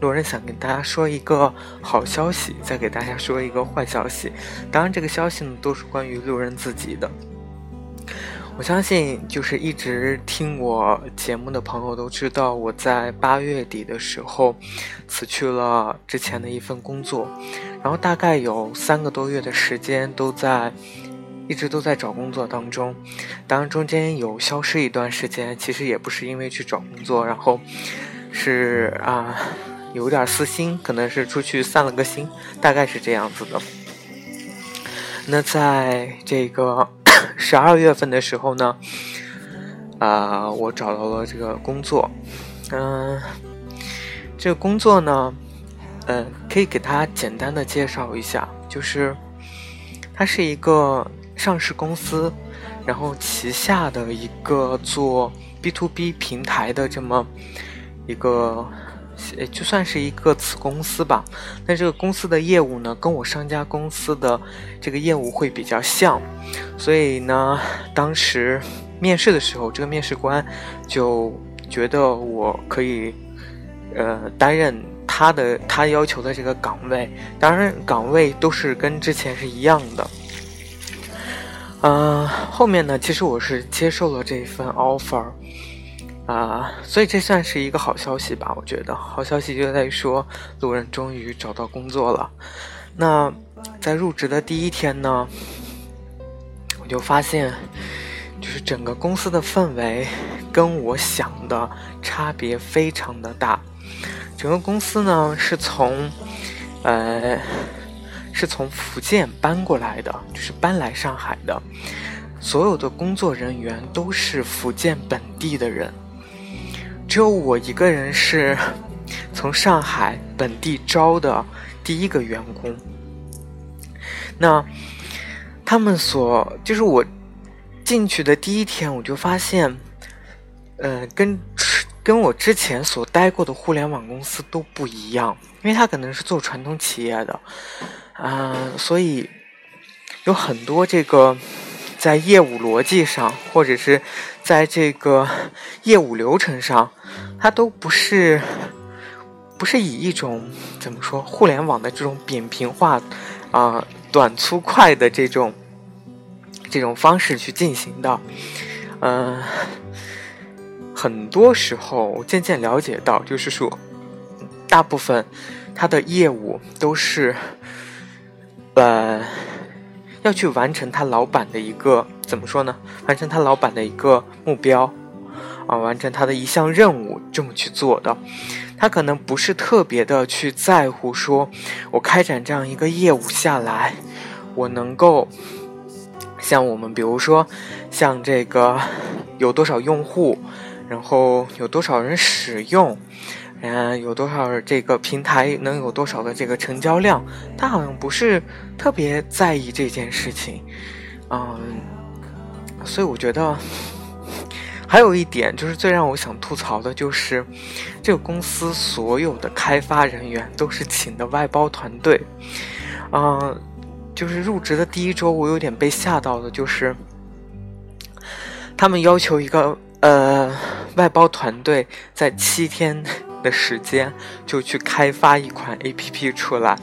路人想跟大家说一个好消息，再给大家说一个坏消息。当然，这个消息呢，都是关于路人自己的。我相信，就是一直听我节目的朋友都知道，我在八月底的时候辞去了之前的一份工作，然后大概有三个多月的时间都在一直都在找工作当中。当然中间有消失一段时间，其实也不是因为去找工作，然后是啊有点私心，可能是出去散了个心，大概是这样子的。那在这个。十二月份的时候呢，啊，我找到了这个工作，嗯，这个工作呢，嗯，可以给他简单的介绍一下，就是它是一个上市公司，然后旗下的一个做 B to B 平台的这么一个。就算是一个子公司吧，那这个公司的业务呢，跟我上家公司的这个业务会比较像，所以呢，当时面试的时候，这个面试官就觉得我可以，呃，担任他的他要求的这个岗位，当然岗位都是跟之前是一样的。嗯，后面呢，其实我是接受了这一份 offer。啊，所以这算是一个好消息吧？我觉得好消息就在于说，路人终于找到工作了。那在入职的第一天呢，我就发现，就是整个公司的氛围跟我想的差别非常的大。整个公司呢是从，呃，是从福建搬过来的，就是搬来上海的，所有的工作人员都是福建本地的人。只有我一个人是从上海本地招的第一个员工。那他们所就是我进去的第一天，我就发现，呃，跟跟我之前所待过的互联网公司都不一样，因为他可能是做传统企业的，啊，所以有很多这个。在业务逻辑上，或者是在这个业务流程上，它都不是不是以一种怎么说互联网的这种扁平化啊短粗快的这种这种方式去进行的。嗯，很多时候渐渐了解到，就是说，大部分它的业务都是呃。要去完成他老板的一个怎么说呢？完成他老板的一个目标，啊，完成他的一项任务，这么去做的。他可能不是特别的去在乎，说我开展这样一个业务下来，我能够像我们，比如说像这个有多少用户，然后有多少人使用。嗯，有多少这个平台能有多少的这个成交量？他好像不是特别在意这件事情，嗯，所以我觉得还有一点就是最让我想吐槽的就是，这个公司所有的开发人员都是请的外包团队，嗯，就是入职的第一周，我有点被吓到的，就是他们要求一个呃外包团队在七天。时间就去开发一款 A P P 出来，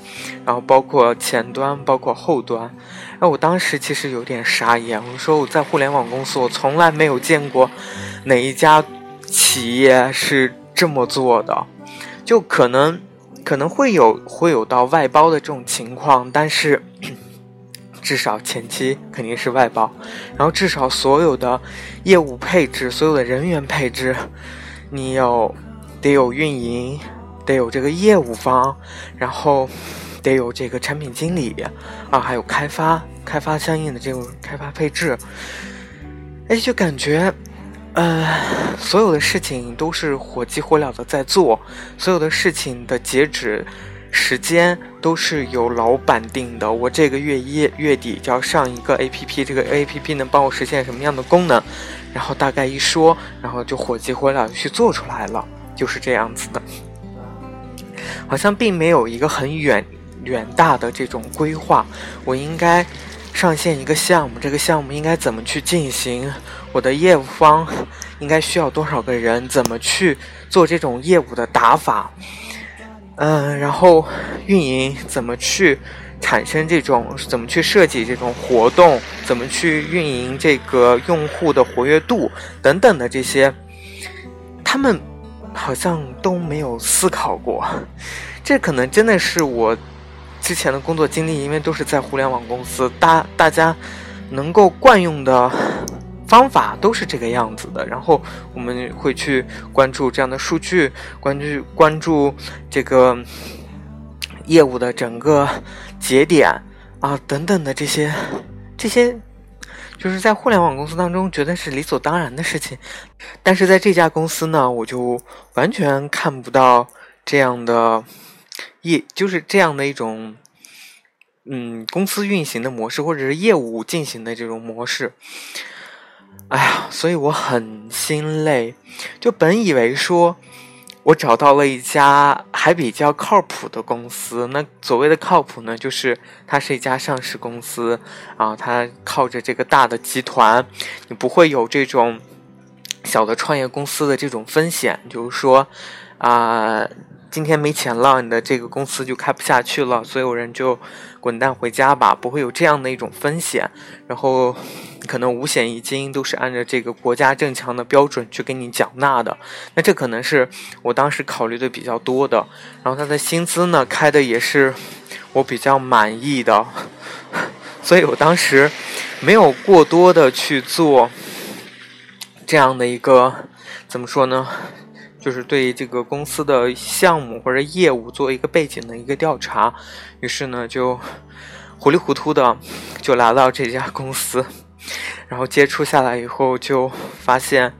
然后包括前端，包括后端。哎，我当时其实有点傻眼，我说我在互联网公司，我从来没有见过哪一家企业是这么做的。就可能可能会有会有到外包的这种情况，但是至少前期肯定是外包，然后至少所有的业务配置、所有的人员配置，你有得有运营，得有这个业务方，然后得有这个产品经理啊，还有开发，开发相应的这种开发配置，哎，就感觉。呃，所有的事情都是火急火燎的在做，所有的事情的截止时间都是由老板定的。我这个月一月底就要上一个 A P P，这个 A P P 能帮我实现什么样的功能？然后大概一说，然后就火急火燎的去做出来了，就是这样子的。好像并没有一个很远远大的这种规划，我应该。上线一个项目，这个项目应该怎么去进行？我的业务方应该需要多少个人？怎么去做这种业务的打法？嗯，然后运营怎么去产生这种？怎么去设计这种活动？怎么去运营这个用户的活跃度等等的这些，他们好像都没有思考过。这可能真的是我。之前的工作经历，因为都是在互联网公司，大大家能够惯用的方法都是这个样子的。然后我们会去关注这样的数据，关注关注这个业务的整个节点啊等等的这些这些，就是在互联网公司当中觉得是理所当然的事情。但是在这家公司呢，我就完全看不到这样的。业就是这样的一种，嗯，公司运行的模式，或者是业务进行的这种模式。哎呀，所以我很心累。就本以为说，我找到了一家还比较靠谱的公司。那所谓的靠谱呢，就是它是一家上市公司啊，它靠着这个大的集团，你不会有这种小的创业公司的这种风险，就是说啊。今天没钱了，你的这个公司就开不下去了，所有人就滚蛋回家吧，不会有这样的一种风险。然后可能五险一金都是按照这个国家正常的标准去给你缴纳的，那这可能是我当时考虑的比较多的。然后他的薪资呢，开的也是我比较满意的，所以我当时没有过多的去做这样的一个怎么说呢？就是对这个公司的项目或者业务做一个背景的一个调查，于是呢就糊里糊涂的就来到这家公司，然后接触下来以后就发现，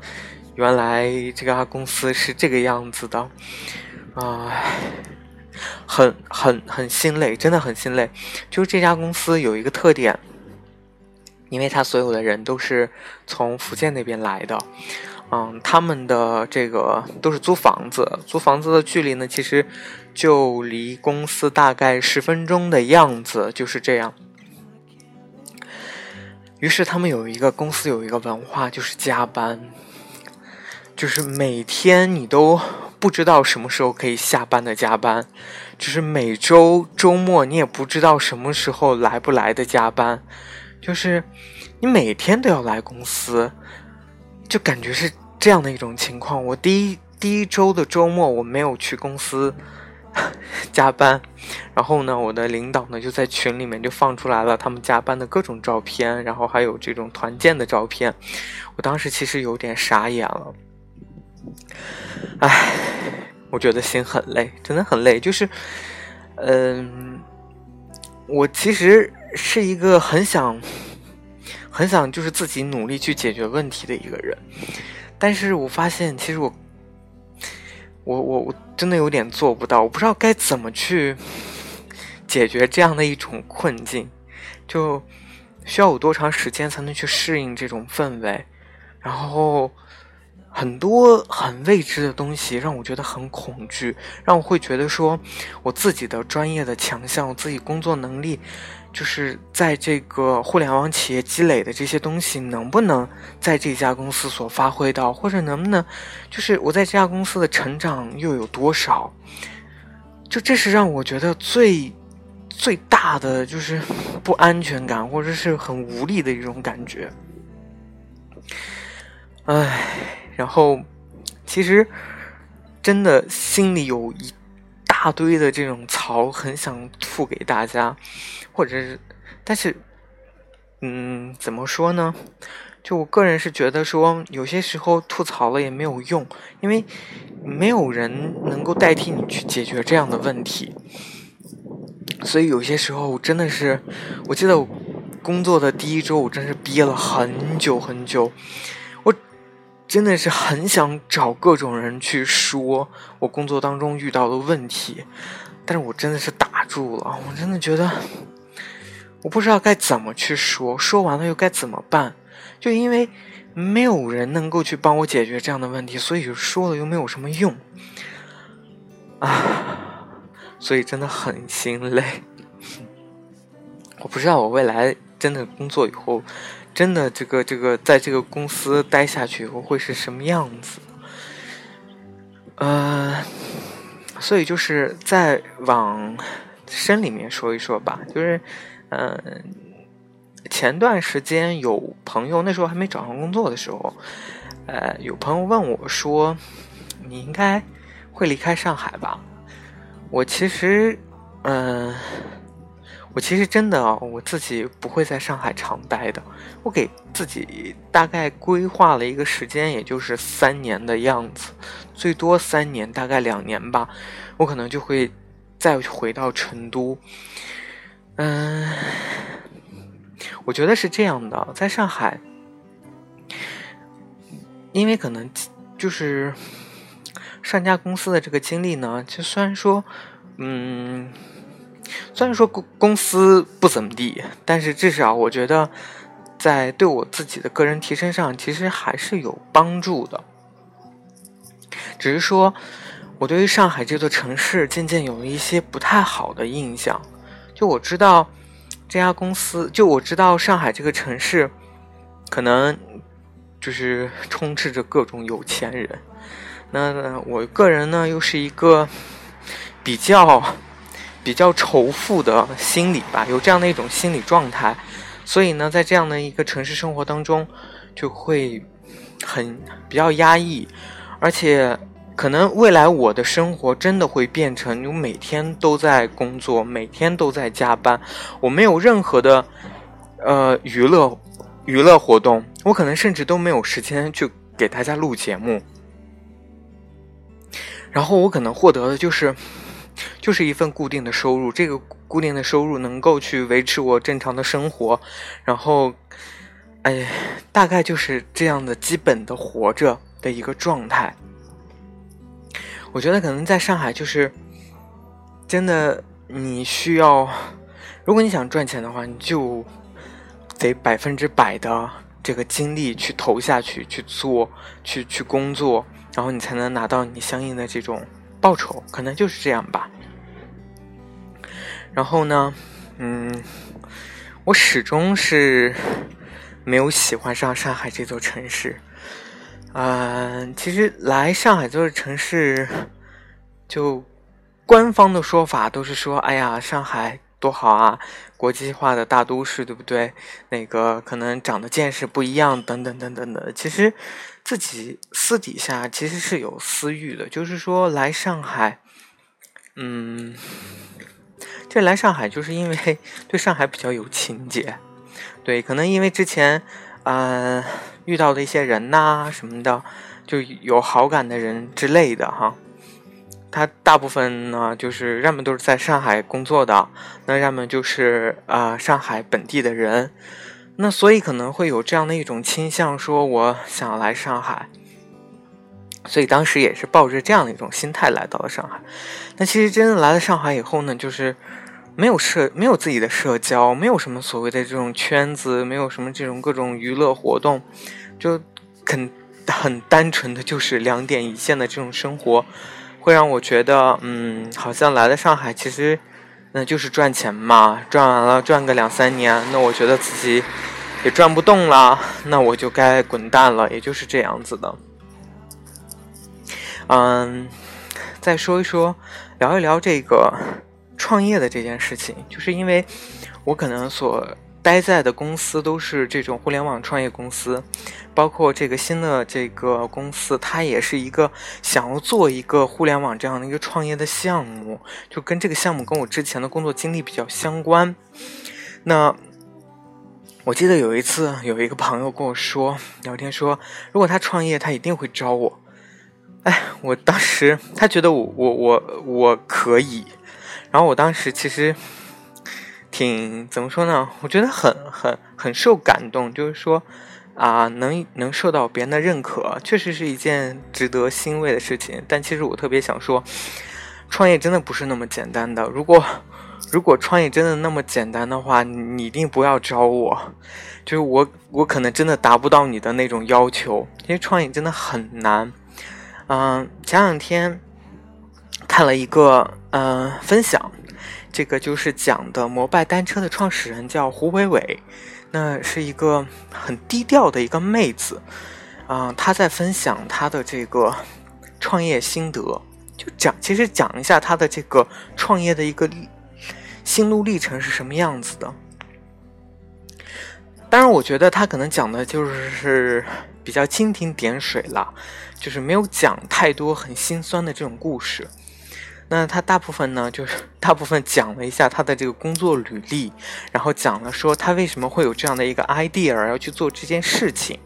原来这家公司是这个样子的，啊，很很很心累，真的很心累。就是这家公司有一个特点，因为他所有的人都是从福建那边来的。嗯，他们的这个都是租房子，租房子的距离呢，其实就离公司大概十分钟的样子，就是这样。于是他们有一个公司有一个文化，就是加班，就是每天你都不知道什么时候可以下班的加班，就是每周周末你也不知道什么时候来不来的加班，就是你每天都要来公司。就感觉是这样的一种情况。我第一第一周的周末我没有去公司 加班，然后呢，我的领导呢就在群里面就放出来了他们加班的各种照片，然后还有这种团建的照片。我当时其实有点傻眼了，唉，我觉得心很累，真的很累。就是，嗯，我其实是一个很想。很想就是自己努力去解决问题的一个人，但是我发现其实我，我我我真的有点做不到，我不知道该怎么去解决这样的一种困境，就需要我多长时间才能去适应这种氛围，然后很多很未知的东西让我觉得很恐惧，让我会觉得说我自己的专业的强项，我自己工作能力。就是在这个互联网企业积累的这些东西，能不能在这家公司所发挥到，或者能不能，就是我在这家公司的成长又有多少？就这是让我觉得最最大的就是不安全感，或者是很无力的一种感觉。唉，然后其实真的心里有一大堆的这种槽，很想吐给大家，或者是，但是，嗯，怎么说呢？就我个人是觉得说，有些时候吐槽了也没有用，因为没有人能够代替你去解决这样的问题。所以有些时候真的是，我记得我工作的第一周，我真是憋了很久很久。真的是很想找各种人去说我工作当中遇到的问题，但是我真的是打住了。我真的觉得我不知道该怎么去说，说完了又该怎么办？就因为没有人能够去帮我解决这样的问题，所以说了又没有什么用啊，所以真的很心累。我不知道我未来真的工作以后。真的，这个这个，在这个公司待下去以后会是什么样子？呃，所以就是再往深里面说一说吧。就是，嗯，前段时间有朋友，那时候还没找上工作的时候，呃，有朋友问我说：“你应该会离开上海吧？”我其实，嗯。我其实真的啊，我自己不会在上海常待的。我给自己大概规划了一个时间，也就是三年的样子，最多三年，大概两年吧。我可能就会再回到成都。嗯，我觉得是这样的，在上海，因为可能就是上家公司的这个经历呢，就虽然说，嗯。虽然说公公司不怎么地，但是至少我觉得，在对我自己的个人提升上，其实还是有帮助的。只是说，我对于上海这座城市渐渐有了一些不太好的印象。就我知道这家公司，就我知道上海这个城市，可能就是充斥着各种有钱人。那我个人呢，又是一个比较。比较仇富的心理吧，有这样的一种心理状态，所以呢，在这样的一个城市生活当中，就会很比较压抑，而且可能未来我的生活真的会变成，你每天都在工作，每天都在加班，我没有任何的呃娱乐娱乐活动，我可能甚至都没有时间去给大家录节目，然后我可能获得的就是。就是一份固定的收入，这个固定的收入能够去维持我正常的生活，然后，哎，大概就是这样的基本的活着的一个状态。我觉得可能在上海就是真的，你需要，如果你想赚钱的话，你就得百分之百的这个精力去投下去，去做，去去工作，然后你才能拿到你相应的这种。报酬可能就是这样吧。然后呢，嗯，我始终是没有喜欢上上海这座城市。嗯，其实来上海这座城市，就官方的说法都是说：“哎呀，上海多好啊，国际化的大都市，对不对？那个可能长的见识不一样，等等等等的。”其实。自己私底下其实是有私欲的，就是说来上海，嗯，这来上海就是因为 对上海比较有情节，对，可能因为之前呃遇到的一些人呐什么的，就有好感的人之类的哈，他大部分呢就是要么都是在上海工作的，那要么就是啊上海本地的人。那所以可能会有这样的一种倾向，说我想来上海，所以当时也是抱着这样的一种心态来到了上海。那其实真的来了上海以后呢，就是没有社，没有自己的社交，没有什么所谓的这种圈子，没有什么这种各种娱乐活动，就很很单纯的就是两点一线的这种生活，会让我觉得，嗯，好像来了上海，其实。那就是赚钱嘛，赚完了赚个两三年，那我觉得自己也赚不动了，那我就该滚蛋了，也就是这样子的。嗯，再说一说，聊一聊这个创业的这件事情，就是因为我可能所待在的公司都是这种互联网创业公司，包括这个新的这个公司，它也是一个想要做一个互联网这样的一个创业的项目，就跟这个项目跟我之前的工作经历比较相关。那我记得有一次有一个朋友跟我说聊天说，如果他创业，他一定会招我。哎，我当时他觉得我我我我可以，然后我当时其实。挺怎么说呢？我觉得很很很受感动，就是说，啊，能能受到别人的认可，确实是一件值得欣慰的事情。但其实我特别想说，创业真的不是那么简单的。如果如果创业真的那么简单的话，你一定不要找我，就是我我可能真的达不到你的那种要求，因为创业真的很难。嗯，前两天看了一个嗯分享。这个就是讲的摩拜单车的创始人叫胡伟伟，那是一个很低调的一个妹子，啊，她在分享她的这个创业心得，就讲其实讲一下她的这个创业的一个心路历程是什么样子的。当然，我觉得她可能讲的就是比较蜻蜓点水了，就是没有讲太多很心酸的这种故事。那他大部分呢，就是 大部分讲了一下他的这个工作履历，然后讲了说他为什么会有这样的一个 idea 要去做这件事情，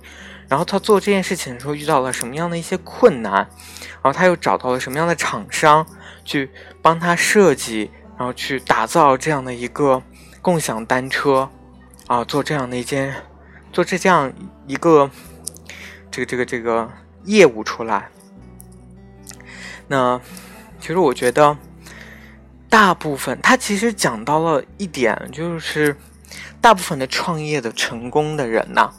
然后他做这件事情的时候遇到了什么样的一些困难，然后他又找到了什么样的厂商去帮他设计，然后去打造这样的一个共享单车，啊，做这样的一件，做这这样一个这个这个这个业务出来，那。其实我觉得，大部分他其实讲到了一点，就是大部分的创业的成功的人呐，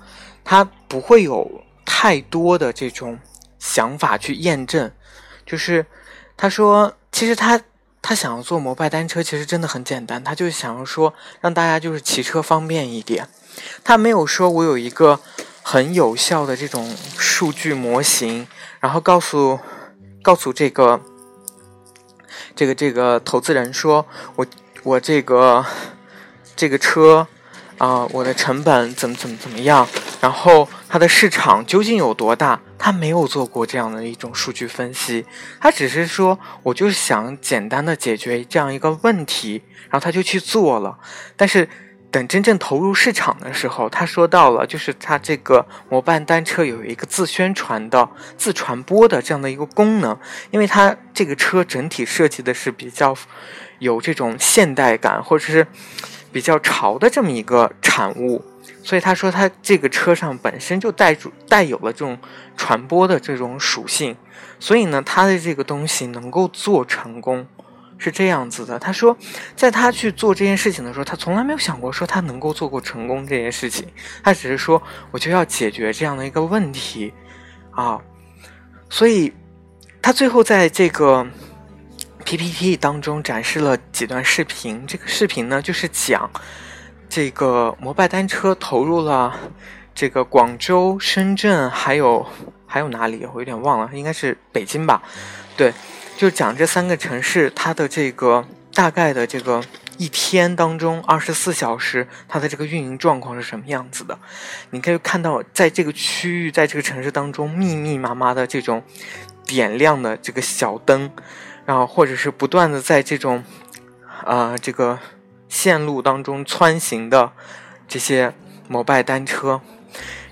他不会有太多的这种想法去验证。就是他说，其实他他想要做摩拜单车，其实真的很简单，他就想要说让大家就是骑车方便一点。他没有说我有一个很有效的这种数据模型，然后告诉告诉这个。这个这个投资人说：“我我这个这个车啊，我的成本怎么怎么怎么样？然后它的市场究竟有多大？他没有做过这样的一种数据分析，他只是说，我就想简单的解决这样一个问题，然后他就去做了。但是。”等真正投入市场的时候，他说到了，就是他这个摩拜单车有一个自宣传的、自传播的这样的一个功能，因为它这个车整体设计的是比较有这种现代感，或者是比较潮的这么一个产物，所以他说他这个车上本身就带主带有了这种传播的这种属性，所以呢，他的这个东西能够做成功。是这样子的，他说，在他去做这件事情的时候，他从来没有想过说他能够做过成功这件事情，他只是说我就要解决这样的一个问题，啊，所以他最后在这个 PPT 当中展示了几段视频，这个视频呢就是讲这个摩拜单车投入了这个广州、深圳，还有还有哪里，我有点忘了，应该是北京吧，对。就讲这三个城市，它的这个大概的这个一天当中，二十四小时它的这个运营状况是什么样子的？你可以看到，在这个区域，在这个城市当中，密密麻麻的这种点亮的这个小灯，然后或者是不断的在这种啊这个线路当中穿行的这些摩拜单车，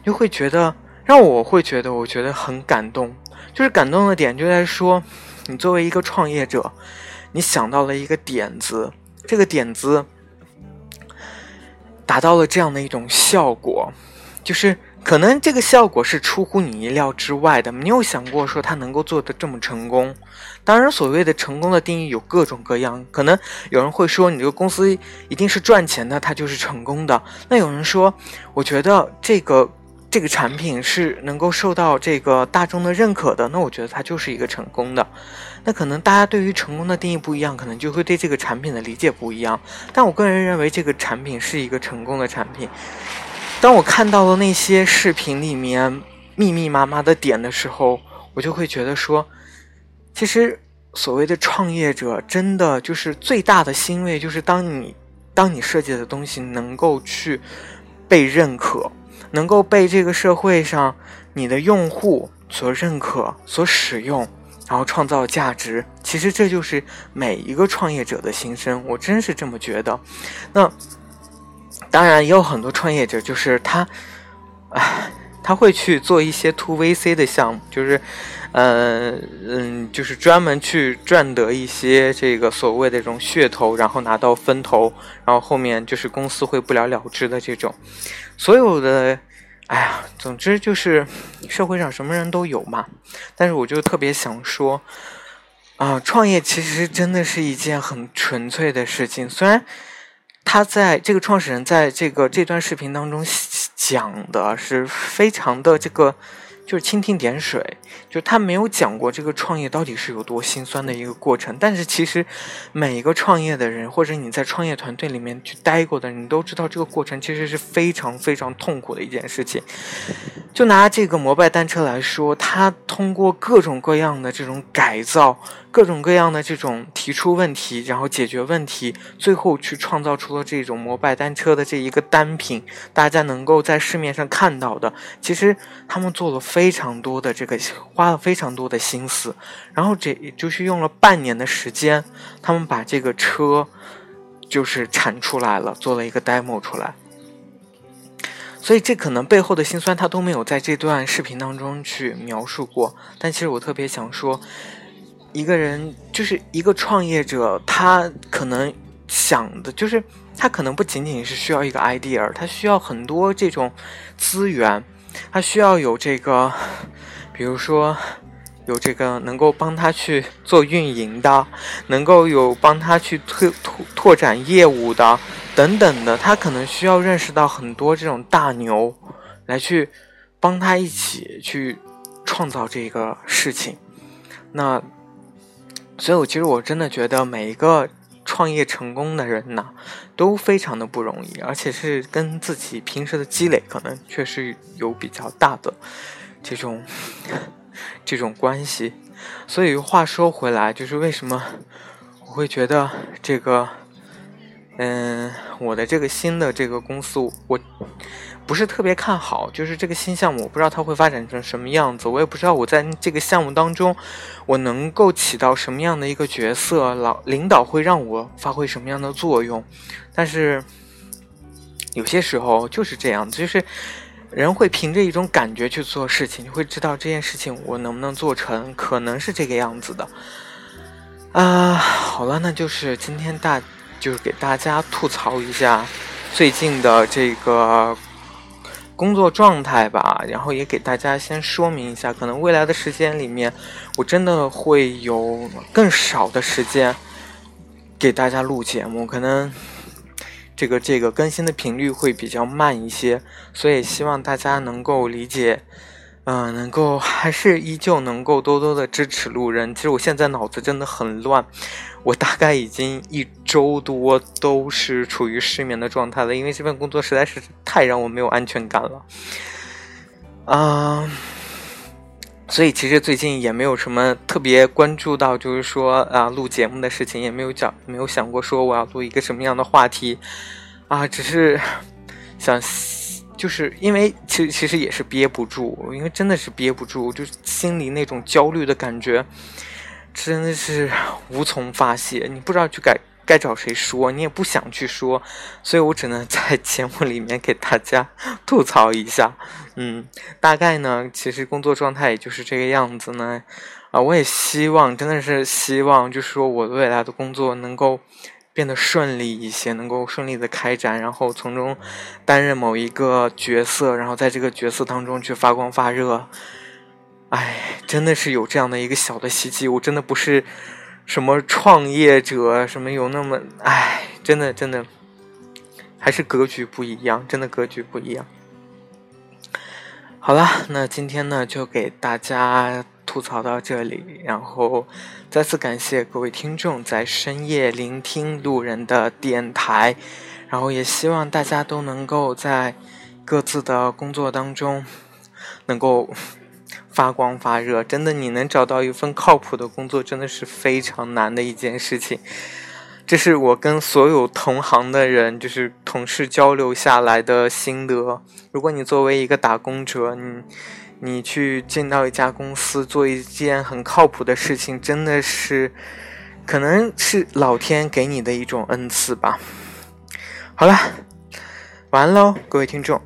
就会觉得让我会觉得，我觉得很感动。就是感动的点就在说。你作为一个创业者，你想到了一个点子，这个点子达到了这样的一种效果，就是可能这个效果是出乎你意料之外的。没有想过说它能够做的这么成功。当然，所谓的成功的定义有各种各样，可能有人会说你这个公司一定是赚钱的，它就是成功的。那有人说，我觉得这个。这个产品是能够受到这个大众的认可的，那我觉得它就是一个成功的。那可能大家对于成功的定义不一样，可能就会对这个产品的理解不一样。但我个人认为这个产品是一个成功的产品。当我看到了那些视频里面密密麻麻的点的时候，我就会觉得说，其实所谓的创业者真的就是最大的欣慰，就是当你。当你设计的东西能够去被认可，能够被这个社会上你的用户所认可、所使用，然后创造价值，其实这就是每一个创业者的心声。我真是这么觉得。那当然也有很多创业者，就是他，唉。他会去做一些 to VC 的项目，就是，呃，嗯，就是专门去赚得一些这个所谓的这种噱头，然后拿到分头，然后后面就是公司会不了了之的这种。所有的，哎呀，总之就是社会上什么人都有嘛。但是我就特别想说，啊，创业其实真的是一件很纯粹的事情，虽然。他在这个创始人在这个这段视频当中讲的是非常的这个。就是蜻蜓点水，就他没有讲过这个创业到底是有多心酸的一个过程。但是其实每一个创业的人，或者你在创业团队里面去待过的，你都知道这个过程其实是非常非常痛苦的一件事情。就拿这个摩拜单车来说，它通过各种各样的这种改造，各种各样的这种提出问题，然后解决问题，最后去创造出了这种摩拜单车的这一个单品，大家能够在市面上看到的。其实他们做了非。常多的这个花了非常多的心思，然后这就是用了半年的时间，他们把这个车就是产出来了，做了一个 demo 出来。所以这可能背后的辛酸他都没有在这段视频当中去描述过。但其实我特别想说，一个人就是一个创业者，他可能想的就是他可能不仅仅是需要一个 idea，他需要很多这种资源。他需要有这个，比如说有这个能够帮他去做运营的，能够有帮他去拓拓拓展业务的等等的。他可能需要认识到很多这种大牛，来去帮他一起去创造这个事情。那，所以我其实我真的觉得每一个。创业成功的人呢，都非常的不容易，而且是跟自己平时的积累可能确实有比较大的这种这种关系。所以话说回来，就是为什么我会觉得这个，嗯，我的这个新的这个公司，我。不是特别看好，就是这个新项目，我不知道它会发展成什么样子，我也不知道我在这个项目当中，我能够起到什么样的一个角色，老领导会让我发挥什么样的作用。但是有些时候就是这样，就是人会凭着一种感觉去做事情，你会知道这件事情我能不能做成，可能是这个样子的。啊，好了，那就是今天大就是给大家吐槽一下最近的这个。工作状态吧，然后也给大家先说明一下，可能未来的时间里面，我真的会有更少的时间给大家录节目，可能这个这个更新的频率会比较慢一些，所以希望大家能够理解。嗯，能够还是依旧能够多多的支持路人。其实我现在脑子真的很乱，我大概已经一周多都是处于失眠的状态了，因为这份工作实在是太让我没有安全感了。啊，所以其实最近也没有什么特别关注到，就是说啊录节目的事情，也没有讲，没有想过说我要录一个什么样的话题啊，只是想。就是因为其实其实也是憋不住，因为真的是憋不住，就是心里那种焦虑的感觉，真的是无从发泄。你不知道去该该找谁说，你也不想去说，所以我只能在节目里面给大家 吐槽一下。嗯，大概呢，其实工作状态也就是这个样子呢。啊，我也希望，真的是希望，就是说我未来的工作能够。变得顺利一些，能够顺利的开展，然后从中担任某一个角色，然后在这个角色当中去发光发热。哎，真的是有这样的一个小的希冀。我真的不是什么创业者，什么有那么哎，真的真的还是格局不一样，真的格局不一样。好了，那今天呢，就给大家。吐槽到这里，然后再次感谢各位听众在深夜聆听路人的电台，然后也希望大家都能够在各自的工作当中能够发光发热。真的，你能找到一份靠谱的工作，真的是非常难的一件事情。这是我跟所有同行的人，就是同事交流下来的心得。如果你作为一个打工者，你你去进到一家公司做一件很靠谱的事情，真的是可能是老天给你的一种恩赐吧。好了，完喽，各位听众。